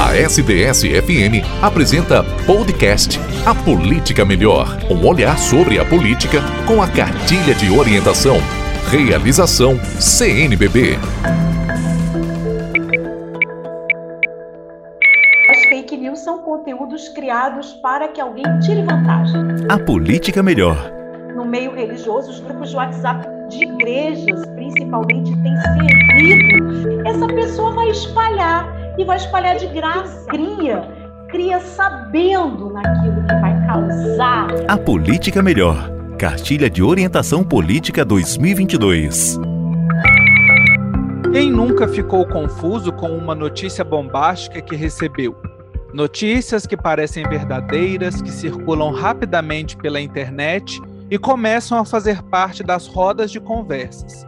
A SDS-FM apresenta podcast A Política Melhor. Um olhar sobre a política com a cartilha de orientação. Realização CNBB. As fake news são conteúdos criados para que alguém tire vantagem. A Política Melhor. No meio religioso, os grupos de WhatsApp de igrejas, principalmente, têm servido. Essa pessoa vai espalhar e vai espalhar de graça. Cria, cria sabendo naquilo que vai causar. A Política Melhor. Cartilha de Orientação Política 2022. Quem nunca ficou confuso com uma notícia bombástica que recebeu? Notícias que parecem verdadeiras, que circulam rapidamente pela internet e começam a fazer parte das rodas de conversas.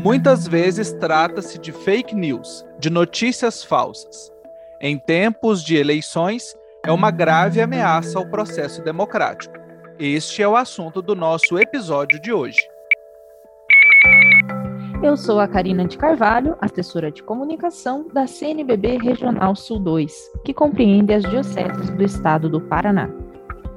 Muitas vezes trata-se de fake news, de notícias falsas. Em tempos de eleições, é uma grave ameaça ao processo democrático. Este é o assunto do nosso episódio de hoje. Eu sou a Karina de Carvalho, assessora de comunicação da CNBB Regional Sul 2, que compreende as dioceses do estado do Paraná.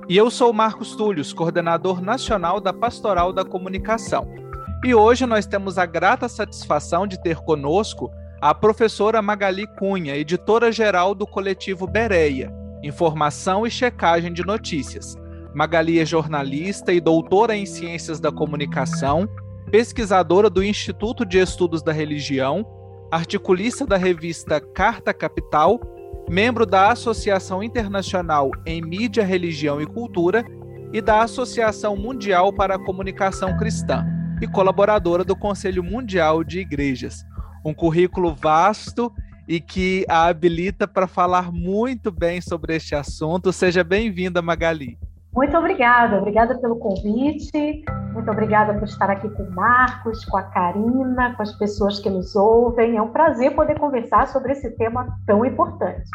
E eu sou Marcos Túlios, coordenador nacional da Pastoral da Comunicação. E hoje nós temos a grata satisfação de ter conosco a professora Magali Cunha, editora-geral do coletivo Bereia, Informação e Checagem de Notícias. Magali é jornalista e doutora em Ciências da Comunicação, pesquisadora do Instituto de Estudos da Religião, articulista da revista Carta Capital, membro da Associação Internacional em Mídia, Religião e Cultura e da Associação Mundial para a Comunicação Cristã e colaboradora do Conselho Mundial de Igrejas. Um currículo vasto e que a habilita para falar muito bem sobre este assunto. Seja bem-vinda, Magali. Muito obrigada, obrigada pelo convite, muito obrigada por estar aqui com o Marcos, com a Karina, com as pessoas que nos ouvem. É um prazer poder conversar sobre esse tema tão importante.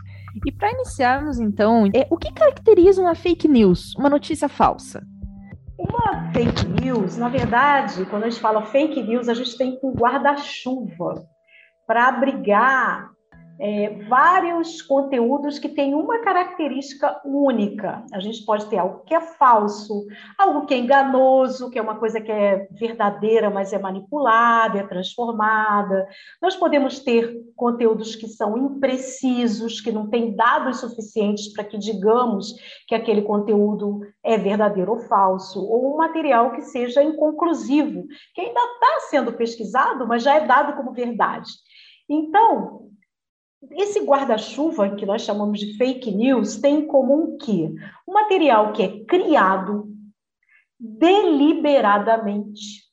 E para iniciarmos, então, é, o que caracteriza uma fake news, uma notícia falsa? Uma fake news, na verdade, quando a gente fala fake news, a gente tem um guarda-chuva para abrigar é, vários conteúdos que têm uma característica única. A gente pode ter algo que é falso, algo que é enganoso, que é uma coisa que é verdadeira, mas é manipulada, é transformada. Nós podemos ter conteúdos que são imprecisos, que não têm dados suficientes para que digamos que aquele conteúdo é verdadeiro ou falso, ou um material que seja inconclusivo, que ainda está sendo pesquisado, mas já é dado como verdade. Então, esse guarda-chuva, que nós chamamos de fake news, tem em comum que o material que é criado deliberadamente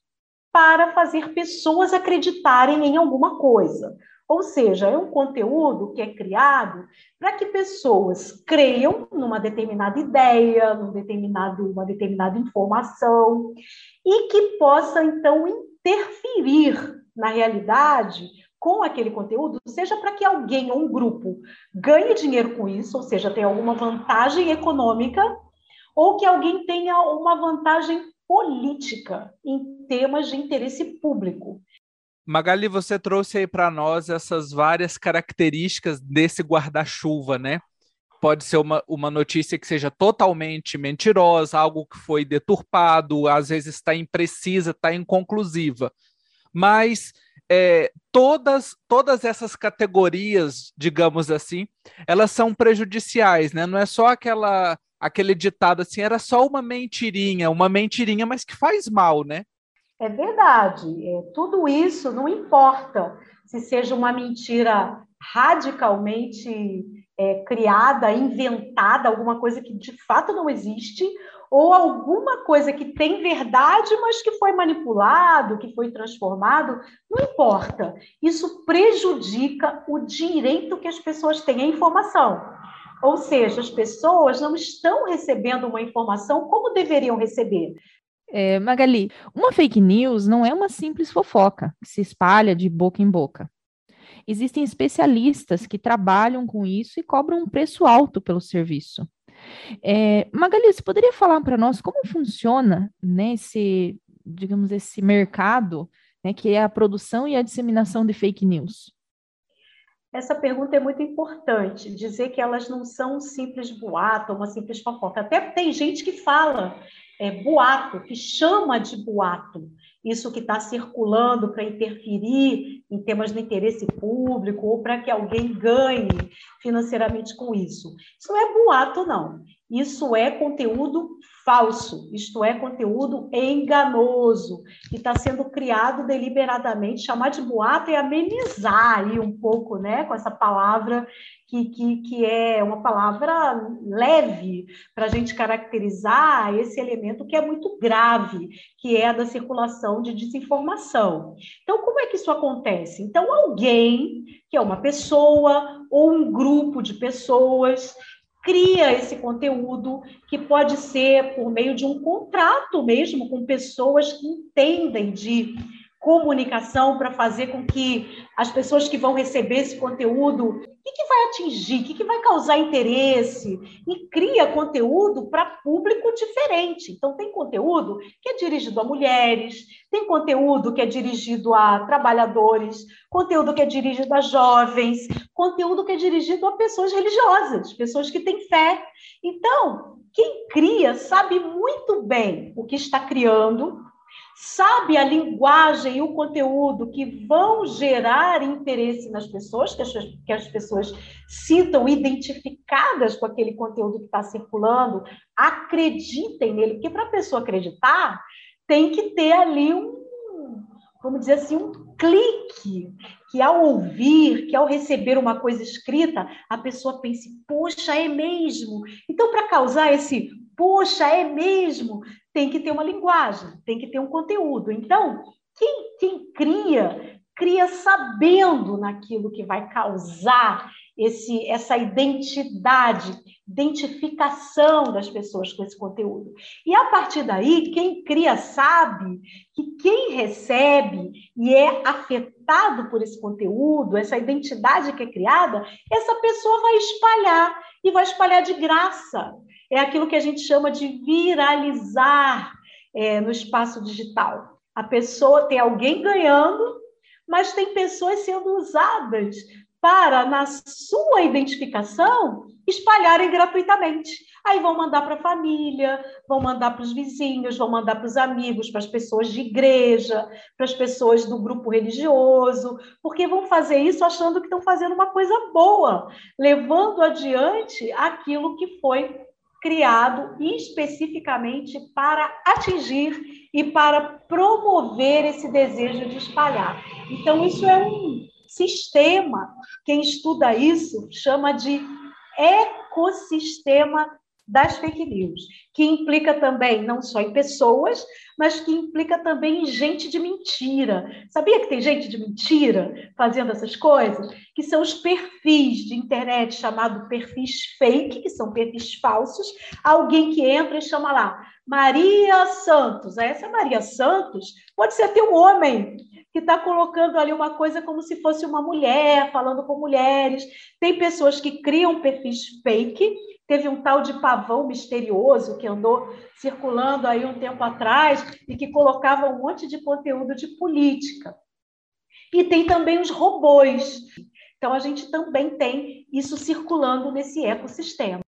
para fazer pessoas acreditarem em alguma coisa. Ou seja, é um conteúdo que é criado para que pessoas creiam numa determinada ideia, num determinado, uma determinada informação, e que possa, então, interferir na realidade com aquele conteúdo, seja para que alguém ou um grupo ganhe dinheiro com isso, ou seja, tenha alguma vantagem econômica, ou que alguém tenha uma vantagem política em temas de interesse público. Magali, você trouxe aí para nós essas várias características desse guarda-chuva, né? Pode ser uma, uma notícia que seja totalmente mentirosa, algo que foi deturpado, às vezes está imprecisa, está inconclusiva. Mas é, todas, todas essas categorias, digamos assim, elas são prejudiciais, né? Não é só aquela aquele ditado assim, era só uma mentirinha, uma mentirinha, mas que faz mal, né? É verdade. É, tudo isso não importa se seja uma mentira radicalmente é, criada, inventada, alguma coisa que de fato não existe, ou alguma coisa que tem verdade, mas que foi manipulado, que foi transformado, não importa. Isso prejudica o direito que as pessoas têm à informação. Ou seja, as pessoas não estão recebendo uma informação como deveriam receber. É, Magali, uma fake news não é uma simples fofoca que se espalha de boca em boca. Existem especialistas que trabalham com isso e cobram um preço alto pelo serviço. É, Magali, você poderia falar para nós como funciona né, esse, digamos, esse mercado, né, que é a produção e a disseminação de fake news? Essa pergunta é muito importante, dizer que elas não são um simples boato, uma simples fofoca. Até tem gente que fala é, boato, que chama de boato isso que está circulando para interferir em temas de interesse público ou para que alguém ganhe financeiramente com isso. Isso não é boato, não. Isso é conteúdo falso, isto é, conteúdo enganoso, que está sendo criado deliberadamente. Chamar de boato é amenizar aí um pouco, né, com essa palavra que, que, que é uma palavra leve para a gente caracterizar esse elemento que é muito grave, que é a da circulação de desinformação. Então, como é que isso acontece? Então, alguém, que é uma pessoa ou um grupo de pessoas, cria esse conteúdo que pode ser por meio de um contrato mesmo com pessoas que entendem de comunicação para fazer com que as pessoas que vão receber esse conteúdo, o que, que vai atingir, o que, que vai causar interesse, e cria conteúdo para público diferente. Então, tem conteúdo que é dirigido a mulheres, tem conteúdo que é dirigido a trabalhadores, conteúdo que é dirigido a jovens, conteúdo que é dirigido a pessoas religiosas, pessoas que têm fé. Então, quem cria sabe muito bem o que está criando, sabe a linguagem e o conteúdo que vão gerar interesse nas pessoas, que as, que as pessoas sintam identificadas com aquele conteúdo que está circulando, acreditem nele, porque para a pessoa acreditar, tem que ter ali um, vamos dizer assim, um clique, que ao ouvir, que ao receber uma coisa escrita, a pessoa pense, poxa, é mesmo. Então, para causar esse poxa, é mesmo, tem que ter uma linguagem, tem que ter um conteúdo. Então, quem, quem cria, cria sabendo naquilo que vai causar esse, essa identidade, identificação das pessoas com esse conteúdo. E a partir daí, quem cria sabe que quem recebe e é afetado por esse conteúdo, essa identidade que é criada, essa pessoa vai espalhar e vai espalhar de graça é aquilo que a gente chama de viralizar é, no espaço digital. A pessoa tem alguém ganhando, mas tem pessoas sendo usadas para, na sua identificação, espalharem gratuitamente. Aí vão mandar para a família, vão mandar para os vizinhos, vão mandar para os amigos, para as pessoas de igreja, para as pessoas do grupo religioso, porque vão fazer isso achando que estão fazendo uma coisa boa, levando adiante aquilo que foi criado especificamente para atingir e para promover esse desejo de espalhar. Então, isso é um sistema, quem estuda isso chama de ecossistema das fake news, que implica também não só em pessoas, mas que implica também em gente de mentira. Sabia que tem gente de mentira fazendo essas coisas? Que são os perfis de internet chamado perfis fake, que são perfis falsos. Alguém que entra e chama lá Maria Santos. Essa Maria Santos pode ser até um homem que está colocando ali uma coisa como se fosse uma mulher, falando com mulheres. Tem pessoas que criam perfis fake Teve um tal de pavão misterioso que andou circulando aí um tempo atrás e que colocava um monte de conteúdo de política. E tem também os robôs. Então, a gente também tem isso circulando nesse ecossistema.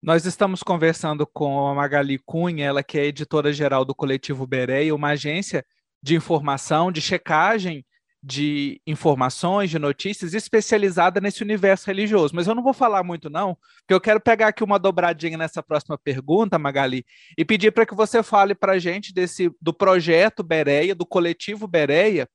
Nós estamos conversando com a Magali Cunha, ela que é editora-geral do Coletivo Berei, uma agência de informação, de checagem de informações, de notícias especializada nesse universo religioso. Mas eu não vou falar muito, não, porque eu quero pegar aqui uma dobradinha nessa próxima pergunta, Magali, e pedir para que você fale para a gente desse, do projeto Bereia, do coletivo Bereia,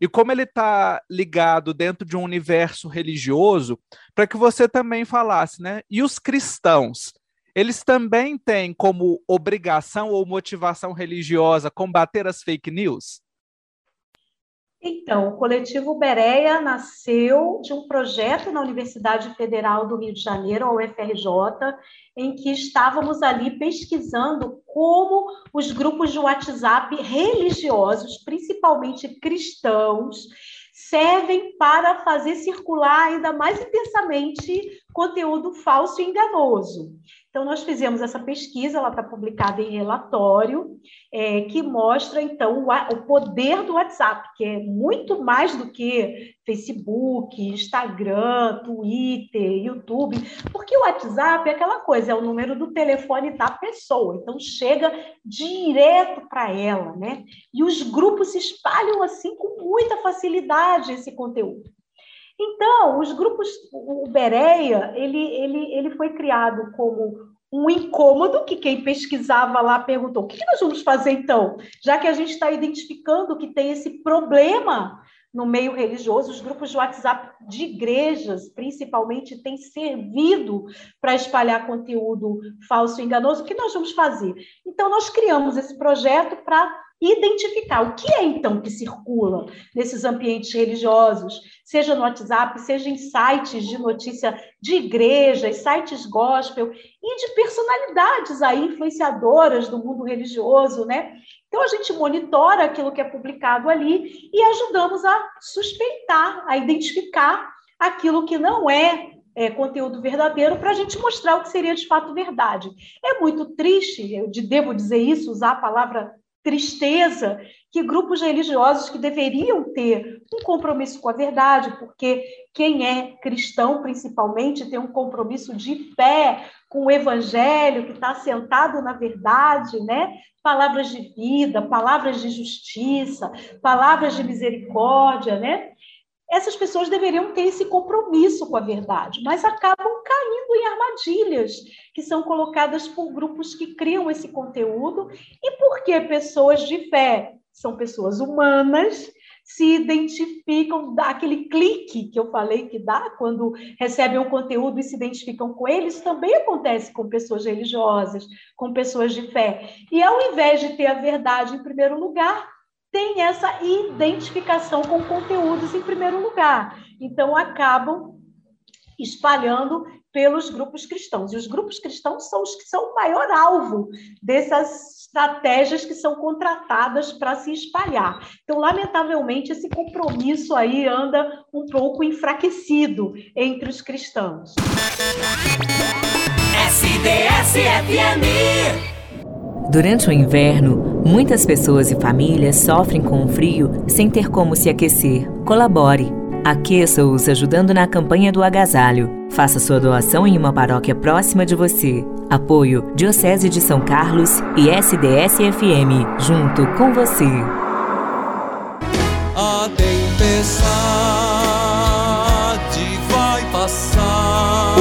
e como ele está ligado dentro de um universo religioso, para que você também falasse, né? E os cristãos? Eles também têm como obrigação ou motivação religiosa combater as fake news? Então, o coletivo Bereia nasceu de um projeto na Universidade Federal do Rio de Janeiro, a UFRJ, em que estávamos ali pesquisando como os grupos de WhatsApp religiosos, principalmente cristãos, servem para fazer circular ainda mais intensamente conteúdo falso e enganoso. Então, nós fizemos essa pesquisa, ela está publicada em relatório, é, que mostra, então, o, o, poder do WhatsApp, que é muito mais do que Facebook, Instagram, Twitter, YouTube, porque o WhatsApp é aquela coisa, é o número do telefone da pessoa, então chega direto para ela, né? E os grupos se espalham assim com muita facilidade esse conteúdo. Então, os grupos, o Bereia, ele, ele, ele foi criado como um incômodo que quem pesquisava lá perguntou: o que nós vamos fazer então? Já que a gente está identificando que tem esse problema no meio religioso, os grupos de WhatsApp de igrejas, principalmente, têm servido para espalhar conteúdo falso e enganoso. O que nós vamos fazer? Então, nós criamos esse projeto para identificar o que é então que circula nesses ambientes religiosos, seja no WhatsApp, seja em sites de notícia de igrejas, sites gospel e de personalidades aí influenciadoras do mundo religioso, né? Então a gente monitora aquilo que é publicado ali e ajudamos a suspeitar, a identificar aquilo que não é é, conteúdo verdadeiro para a gente mostrar o que seria de fato verdade. É muito triste, eu devo dizer isso, usar a palavra tristeza que grupos religiosos que deveriam ter um compromisso com a verdade, porque quem é cristão, principalmente, tem um compromisso de fé com o evangelho, que está sentado na verdade, né? Palavras de vida, palavras de justiça, palavras de misericórdia, né? Essas pessoas deveriam ter esse compromisso com a verdade, mas acabam caindo em armadilhas que são colocadas por grupos que criam esse conteúdo e porque pessoas de fé são pessoas humanas se identificam, dá aquele clique que eu falei que dá quando recebem um conteúdo e se identificam com eles, também acontece com pessoas religiosas, com pessoas de fé. E ao invés de ter a verdade em primeiro lugar, tem essa identificação com conteúdos em primeiro lugar. Então, acabam espalhando pelos grupos cristãos. E os grupos cristãos são os que são o maior alvo dessas estratégias que são contratadas para se espalhar. Então, lamentavelmente, esse compromisso aí anda um pouco enfraquecido entre os cristãos. SDS-FM Durante o inverno, muitas pessoas e famílias sofrem com o frio sem ter como se aquecer. Colabore. Aqueça-os ajudando na campanha do agasalho. Faça sua doação em uma paróquia próxima de você. Apoio Diocese de São Carlos e SDS-FM, junto com você. A tempestade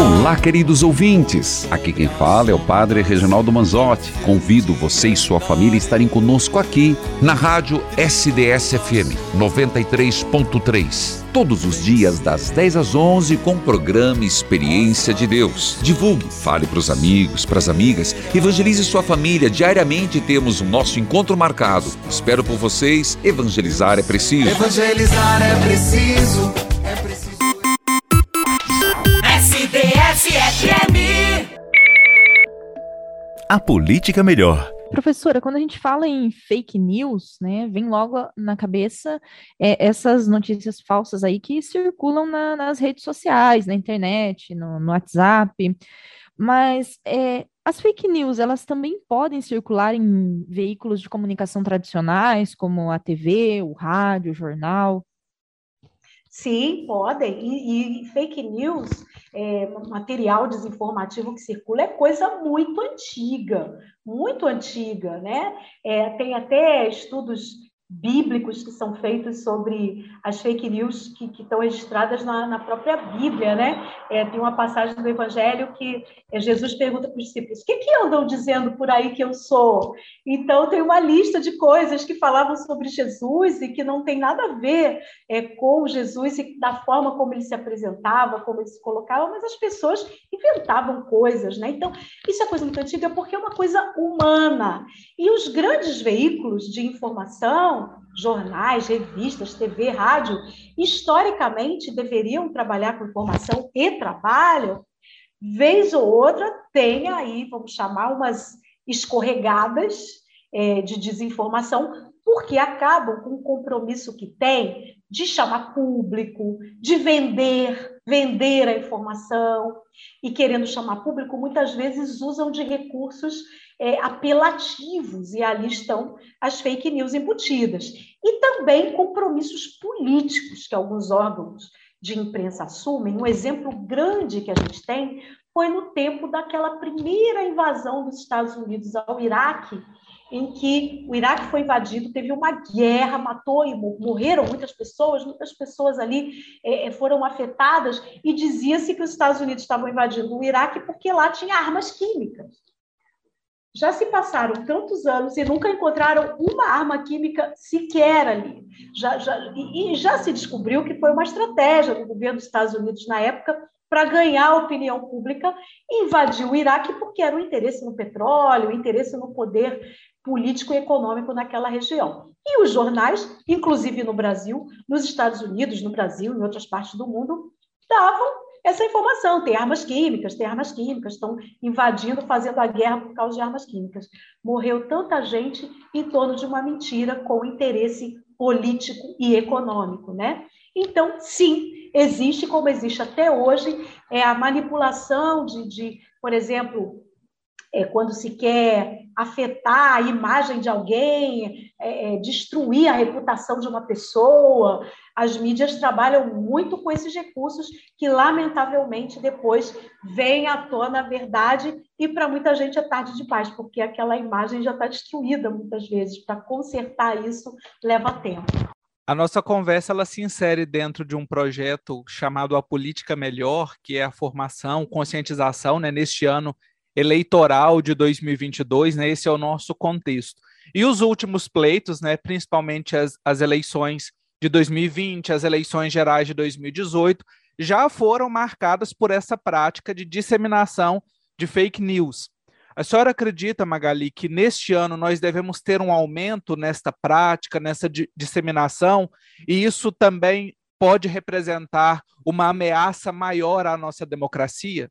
Olá, queridos ouvintes. Aqui quem fala é o Padre Reginaldo Manzotti. Convido você e sua família a estarem conosco aqui na rádio SDS FM 93.3. Todos os dias das 10 às 11 com o programa Experiência de Deus. Divulgue, fale para os amigos, para as amigas, evangelize sua família. Diariamente temos o nosso encontro marcado. Espero por vocês. Evangelizar é preciso. Evangelizar é preciso. É preciso. A política melhor. Professora, quando a gente fala em fake news, né, vem logo na cabeça é, essas notícias falsas aí que circulam na, nas redes sociais, na internet, no, no WhatsApp. Mas é, as fake news, elas também podem circular em veículos de comunicação tradicionais, como a TV, o rádio, o jornal? Sim, podem. E, e fake news, é, material desinformativo que circula, é coisa muito antiga, muito antiga, né? É, tem até estudos bíblicos que são feitos sobre as fake news que, que estão registradas na, na, própria Bíblia, né? É, tem uma passagem do Evangelho que é, Jesus pergunta para os discípulos: o que, que andam dizendo por aí que eu sou? Então, tem uma lista de coisas que falavam sobre Jesus e que não tem nada a ver é, com Jesus e da forma como ele se apresentava, como ele se colocava, mas as pessoas inventavam coisas, né? Então, isso é coisa muito antiga porque é uma coisa humana. E os grandes veículos de informação, jornais, revistas, TV, rádio, historicamente deveriam trabalhar com informação e trabalham, vez ou outra tem aí, vamos chamar, umas escorregadas é, de desinformação, porque acabam com o compromisso que tem de chamar público, de vender vender a informação. E querendo chamar público, muitas vezes usam de recursos é, apelativos, e ali estão as fake news embutidas. E também compromissos políticos que alguns órgãos de imprensa assumem. Um exemplo grande que a gente tem foi no tempo daquela primeira invasão dos Estados Unidos ao Iraque, em que o Iraque foi invadido, teve uma guerra, matou e morreram muitas pessoas, muitas pessoas ali é, é, foram afetadas, e dizia-se que os Estados Unidos estavam invadindo o Iraque porque lá tinha armas químicas. Já se passaram tantos anos e nunca encontraram uma arma química sequer ali. Já, já, e, e já se descobriu que foi uma estratégia do governo dos Estados Unidos na época para ganhar a opinião pública e invadir o Iraque porque era o interesse no petróleo, o interesse no poder político e econômico naquela região. E os jornais, inclusive no Brasil, nos Estados Unidos, no Brasil, em outras partes do mundo, davam essa informação. Tem armas químicas, tem armas químicas, estão invadindo, fazendo a guerra por causa de armas químicas. Morreu tanta gente em torno de uma mentira com interesse político e econômico, né? Então, sim, existe, como existe até hoje, é a manipulação de, de por exemplo, é, quando se quer afetar a imagem de alguém, é, é, destruir a reputação de uma pessoa. As mídias trabalham muito com esses recursos que, lamentavelmente, depois vem à tona a verdade e para muita gente é tarde demais, porque aquela imagem já está destruída muitas vezes. Para consertar isso leva tempo. A nossa conversa ela se insere dentro de um projeto chamado A Política Melhor, que é a formação, conscientização, né, neste ano eleitoral de 2022, né? Esse é o nosso contexto. E os últimos pleitos, né, principalmente as, as eleições de 2020, as eleições gerais de 2018, já foram marcadas por essa prática de disseminação de fake news. A senhora acredita, Magali, que neste ano nós devemos ter um aumento nesta prática, nessa disseminação, e isso também pode representar uma ameaça maior à nossa democracia?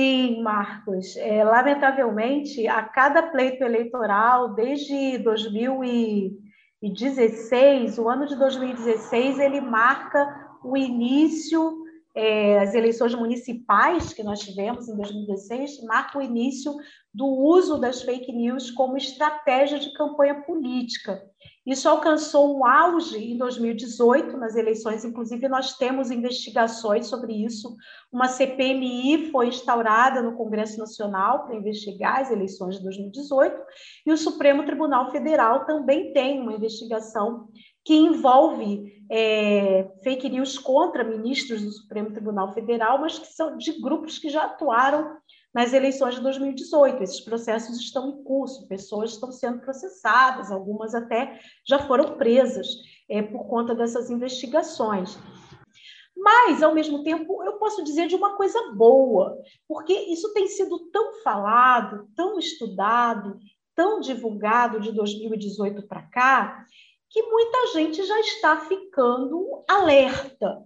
Sim, Marcos. É, lamentavelmente, a cada pleito eleitoral, desde 2016, o ano de 2016, ele marca o início, é, as eleições municipais que nós tivemos em 2016, marca o início do uso das fake news como estratégia de campanha política. Isso alcançou um auge em 2018, nas eleições, inclusive nós temos investigações sobre isso. Uma CPMI foi instaurada no Congresso Nacional para investigar as eleições de 2018, e o Supremo Tribunal Federal também tem uma investigação que envolve é, fake news contra ministros do Supremo Tribunal Federal, mas que são de grupos que já atuaram nas eleições de 2018. Esses processos estão em curso, pessoas estão sendo processadas, algumas até já foram presas é, por conta dessas investigações. Mas, ao mesmo tempo, eu posso dizer de uma coisa boa, porque isso tem sido tão falado, tão estudado, tão divulgado de 2018 para cá, que muita gente já está ficando alerta.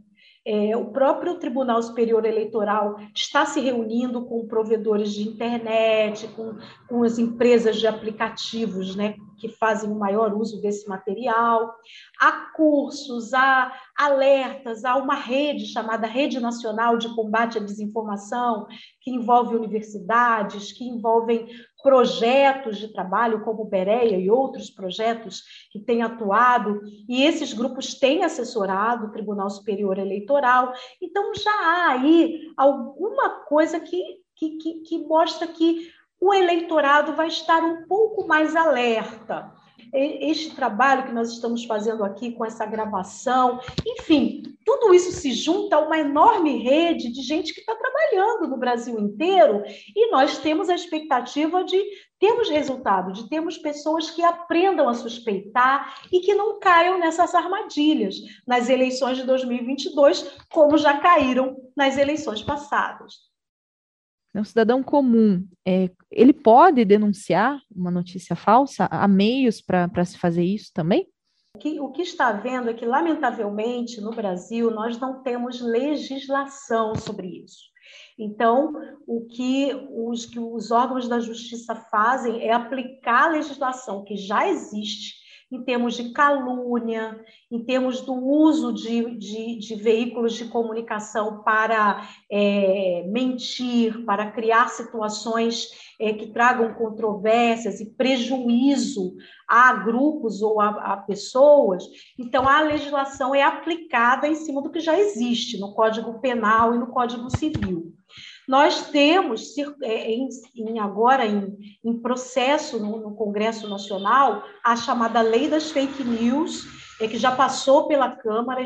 É, o próprio Tribunal Superior Eleitoral está se reunindo com provedores de internet, com, com as empresas de aplicativos né, que fazem o maior uso desse material. Há cursos, há alertas, há uma rede chamada Rede Nacional de Combate à Desinformação, que envolve universidades, que envolvem projetos de trabalho, como o Bereia e outros projetos que têm atuado, e esses grupos têm assessorado o Tribunal Superior Eleitoral. Então, já há aí alguma coisa que, que, que, que mostra que o eleitorado vai estar um pouco mais alerta este trabalho que nós estamos fazendo aqui com essa gravação, enfim, tudo isso se junta a uma enorme rede de gente que está trabalhando no Brasil inteiro e nós temos a expectativa de termos resultado, de termos pessoas que aprendam a suspeitar e que não caiam nessas armadilhas nas eleições de 2022, como já caíram nas eleições passadas. Um cidadão comum, é, ele pode denunciar uma notícia falsa? Há meios para se fazer isso também? O que, o que está havendo é que, lamentavelmente, no Brasil, nós não temos legislação sobre isso. Então, o que os, que os órgãos da justiça fazem é aplicar a legislação que já existe, em termos de calúnia, em termos do uso de, de, de veículos de comunicação para é, mentir, para criar situações é, que tragam controvérsias e prejuízo a grupos ou a, a, pessoas. Então, a legislação é aplicada em cima do que já existe no Código Penal e no Código Civil. Nós temos, é, em, em agora em, em processo no, no, Congresso Nacional, a chamada Lei das Fake News, é, que já passou pela Câmara,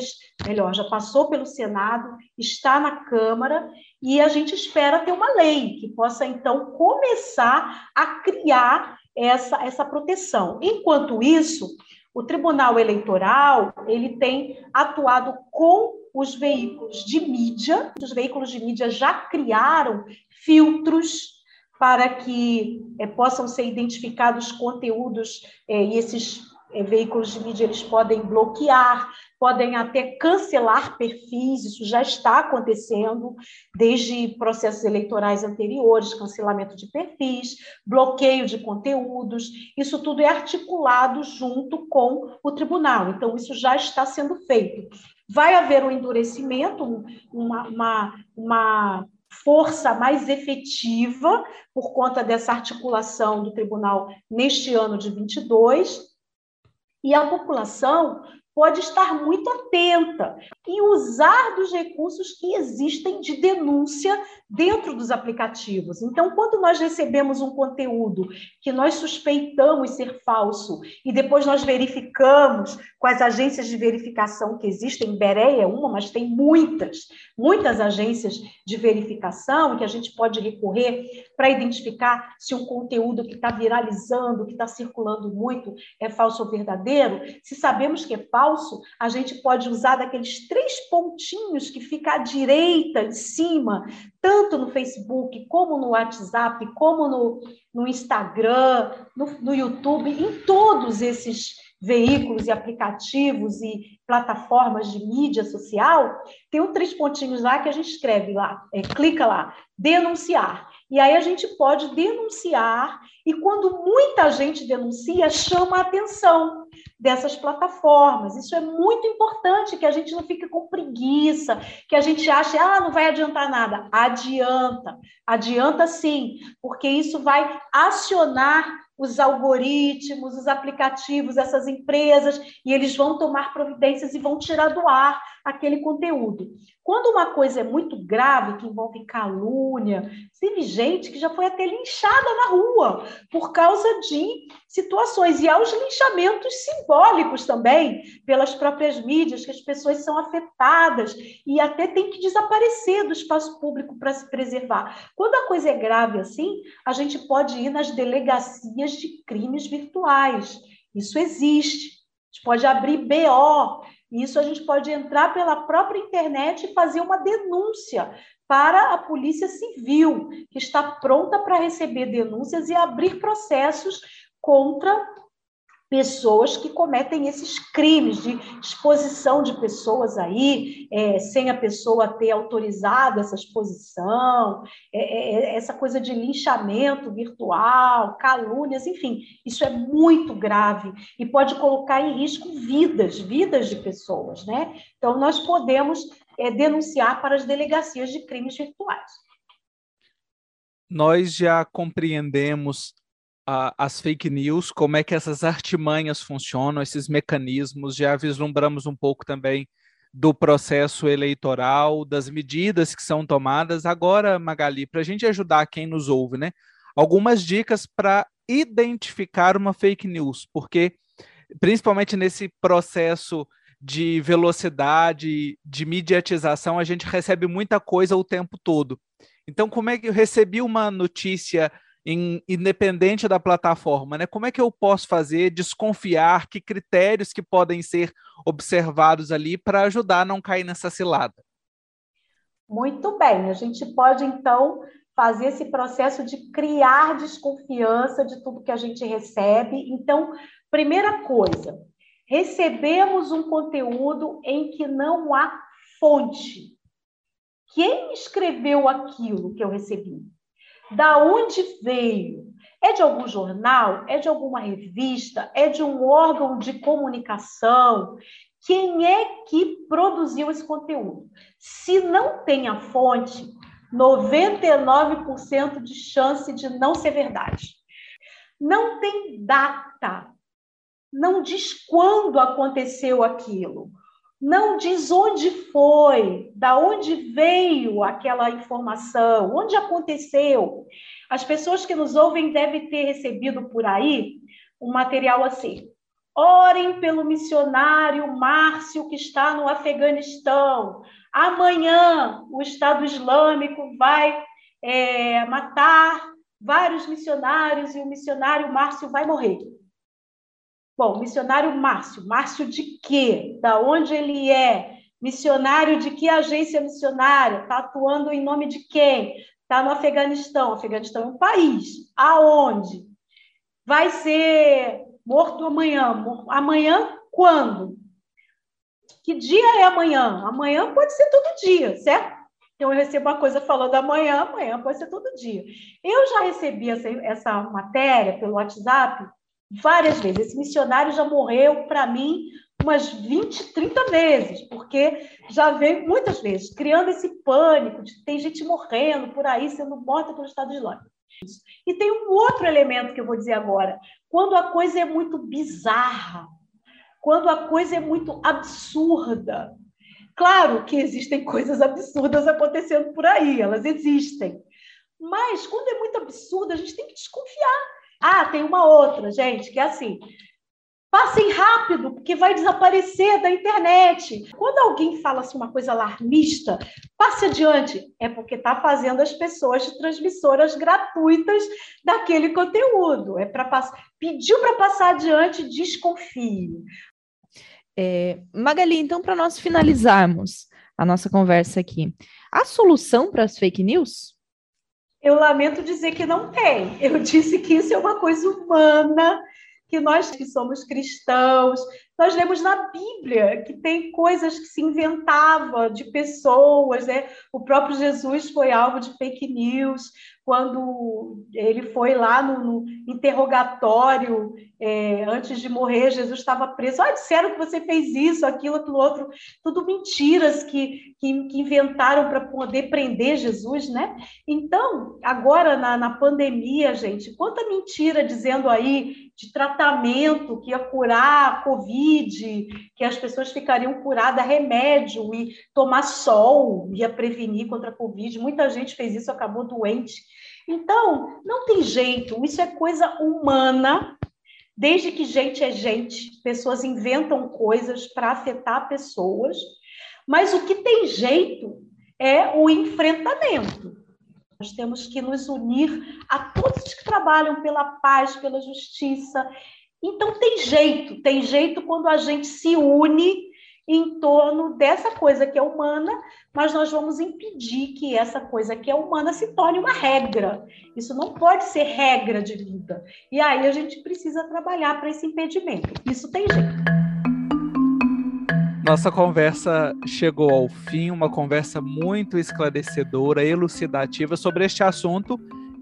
melhor, já passou pelo Senado, está na Câmara, e a gente espera ter uma lei que possa, então, começar a criar essa, essa proteção. Enquanto isso, o Tribunal Eleitoral ele tem atuado com os veículos de mídia, os veículos de mídia já criaram filtros para que é, possam ser identificados conteúdos é, e esses veículos de mídia eles podem bloquear, podem até cancelar perfis, isso já está acontecendo desde processos eleitorais anteriores, cancelamento de perfis, bloqueio de conteúdos, isso tudo é articulado junto com o tribunal, então isso já está sendo feito. Vai haver um endurecimento, uma, uma, uma força mais efetiva por conta dessa articulação do tribunal neste ano de 22, e a população pode estar muito atenta e usar dos recursos que existem de denúncia dentro dos aplicativos. Então, quando nós recebemos um conteúdo que nós suspeitamos ser falso e depois nós verificamos com as agências de verificação que existem, Beré é uma, mas tem muitas, muitas agências de verificação que a gente pode recorrer para identificar se um conteúdo que está viralizando, que está circulando muito, é falso ou verdadeiro. Se sabemos que é falso, falso, a gente pode usar daqueles três pontinhos que fica à direita, em cima, tanto no Facebook, como no WhatsApp, como no, no Instagram, no, no YouTube, em todos esses veículos e aplicativos e plataformas de mídia social, tem um três pontinhos lá que a gente escreve lá, é, clica lá, denunciar. E aí a gente pode denunciar, e quando muita gente denuncia, chama a atenção dessas plataformas. Isso é muito importante, que a gente não fique com preguiça, que a gente ache, ah, não vai adiantar nada. Adianta, adianta sim, porque isso vai acionar os algoritmos, os aplicativos, essas empresas, e eles vão tomar providências e vão tirar do ar aquele conteúdo. Quando uma coisa é muito grave, que envolve calúnia, teve gente que já foi até linchada na rua por causa de situações. E há os linchamentos simbólicos também, pelas próprias mídias, que as pessoas são afetadas e até tem que desaparecer do espaço público para se preservar. Quando a coisa é grave assim, a gente pode ir nas delegacias de crimes virtuais. Isso existe. A gente pode abrir BO isso a gente pode entrar pela própria internet e fazer uma denúncia para a Polícia Civil, que está pronta para receber denúncias e abrir processos contra pessoas que cometem esses crimes de exposição de pessoas aí, é, sem a pessoa ter autorizado essa exposição, é, é, é, essa coisa de linchamento virtual, calúnias, enfim, isso é muito grave e pode colocar em risco vidas, vidas de pessoas, né? Então, nós podemos é, denunciar para as delegacias de crimes virtuais. Nós já compreendemos as fake news, como é que essas artimanhas funcionam, esses mecanismos, já vislumbramos um pouco também do processo eleitoral, das medidas que são tomadas. Agora, Magali, para a gente ajudar quem nos ouve, né? Algumas dicas para identificar uma fake news, porque principalmente nesse processo de velocidade, de mediatização, a gente recebe muita coisa o tempo todo. Então, como é que eu recebi uma notícia em, independente da plataforma, né? Como é que eu posso fazer desconfiar que critérios que podem ser observados ali para ajudar a não cair nessa cilada? Muito bem, a gente pode então fazer esse processo de criar desconfiança de tudo que a gente recebe. Então, primeira coisa, recebemos um conteúdo em que não há fonte. Quem escreveu aquilo que eu recebi? Da onde veio? É de algum jornal? É de alguma revista? É de um órgão de comunicação? Quem é que produziu esse conteúdo? Se não tem a fonte, 99% de chance de não ser verdade. Não tem data. Não diz quando aconteceu aquilo. Não diz onde foi, da onde veio aquela informação, onde aconteceu. As pessoas que nos ouvem devem ter recebido por aí um material assim. Orem pelo missionário Márcio que está no Afeganistão. Amanhã o Estado Islâmico vai é, matar vários missionários e o missionário Márcio vai morrer. Bom, missionário Márcio. Márcio de quê? Da onde ele é? Missionário de que agência missionária? Está atuando em nome de quem? Está no Afeganistão. O Afeganistão é um país. Aonde? Vai ser morto amanhã. Amanhã quando? Que dia é amanhã? Amanhã pode ser todo dia, certo? Então, eu recebo uma coisa falando amanhã, amanhã pode ser todo dia. Eu já recebi essa, essa matéria pelo WhatsApp várias vezes. Esse missionário já morreu para mim umas 20, 30 vezes, porque já veio muitas vezes, criando esse pânico de tem gente morrendo por aí, sendo morta pelo Estado Islâmico. E tem um outro elemento que eu vou dizer agora. Quando a coisa é muito bizarra, quando a coisa é muito absurda. Claro que existem coisas absurdas acontecendo por aí, elas existem. Mas quando é muito absurdo, a gente tem que desconfiar. Ah, tem uma outra, gente, que é assim: Passem rápido, porque vai desaparecer da internet. Quando alguém fala assim, uma coisa alarmista, passe adiante. É porque está fazendo as pessoas transmissoras gratuitas daquele conteúdo. É para passar. Pediu para passar adiante, desconfie. É, Magali, então, para nós finalizarmos a nossa conversa aqui, a solução para as fake news? Eu lamento dizer que não tem. Eu disse que isso é uma coisa humana que nós que somos cristãos, nós lemos na Bíblia que tem coisas que se inventava de pessoas, né? O próprio Jesus foi alvo de fake news quando ele foi lá no, no interrogatório é, antes de morrer, Jesus estava preso. Ah, disseram que você fez isso, aquilo, aquilo outro, tudo mentiras que, que, que inventaram para poder prender Jesus, né? Então, agora na, na pandemia, gente, quanta mentira dizendo aí de tratamento que ia curar a Covid, que as pessoas ficariam curadas, remédio e tomar sol ia prevenir contra a Covid. Muita gente fez isso, acabou doente. Então, não tem jeito, isso é coisa humana. Desde que gente é gente, pessoas inventam coisas para afetar pessoas, mas o que tem jeito é o enfrentamento. Nós temos que nos unir a todos que trabalham pela paz, pela justiça. Então, tem jeito, tem jeito quando a gente se une em torno dessa coisa que é humana, mas nós vamos impedir que essa coisa que é humana se torne uma regra. Isso não pode ser regra de vida. E aí a gente precisa trabalhar para esse impedimento. Isso tem jeito. Nossa conversa chegou ao fim, uma conversa muito esclarecedora, elucidativa sobre este assunto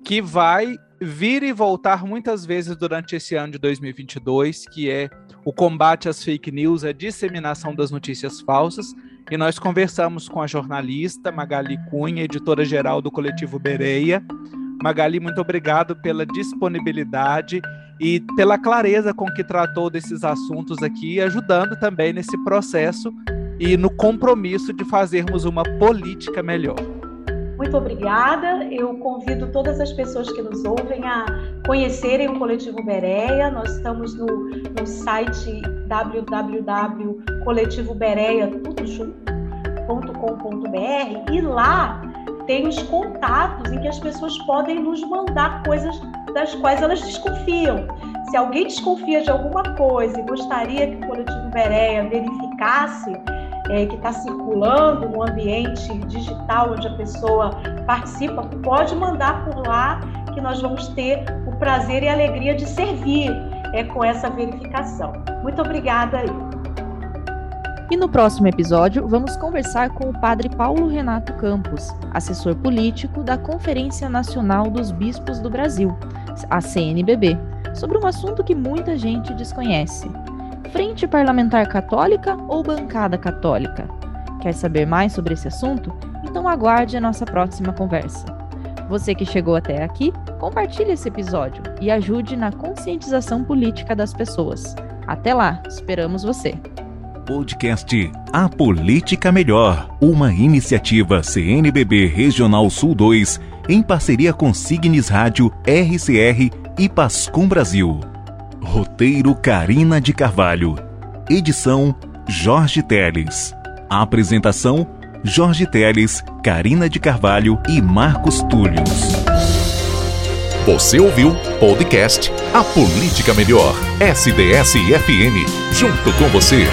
que vai vir e voltar muitas vezes durante esse ano de 2022, que é o combate às fake news, a disseminação das notícias falsas. E nós conversamos com a jornalista Magali Cunha, editora-geral do coletivo Bereia. Magali, muito obrigado pela disponibilidade e pela clareza com que tratou desses assuntos aqui, ajudando também nesse processo e no compromisso de fazermos uma política melhor. Muito obrigada. Eu convido todas as pessoas que nos ouvem a conhecerem o Coletivo Bereia. Nós estamos no, no site www.coletivobereia.com.br e lá tem os contatos em que as pessoas podem nos mandar coisas das quais elas desconfiam. Se alguém desconfia de alguma coisa e gostaria que o Coletivo Bereia verificasse é, que está circulando no ambiente digital onde a pessoa participa, pode mandar por lá que nós vamos ter o prazer e a alegria de servir é, com essa verificação. Muito obrigada aí. E no próximo episódio, vamos conversar com o padre Paulo Renato Campos, assessor político da Conferência Nacional dos Bispos do Brasil, a CNBB, sobre um assunto que muita gente desconhece: Frente Parlamentar Católica ou Bancada Católica? Quer saber mais sobre esse assunto? Então aguarde a nossa próxima conversa. Você que chegou até aqui, compartilhe esse episódio e ajude na conscientização política das pessoas. Até lá, esperamos você. Podcast A Política Melhor, uma iniciativa CNBB Regional Sul 2, em parceria com Signes Rádio, RCR e Pascom Brasil. Roteiro Carina de Carvalho. Edição Jorge Teles. Apresentação Jorge Teles, Carina de Carvalho e Marcos Túlios. Você ouviu podcast A Política Melhor, SDS-FM, junto com você.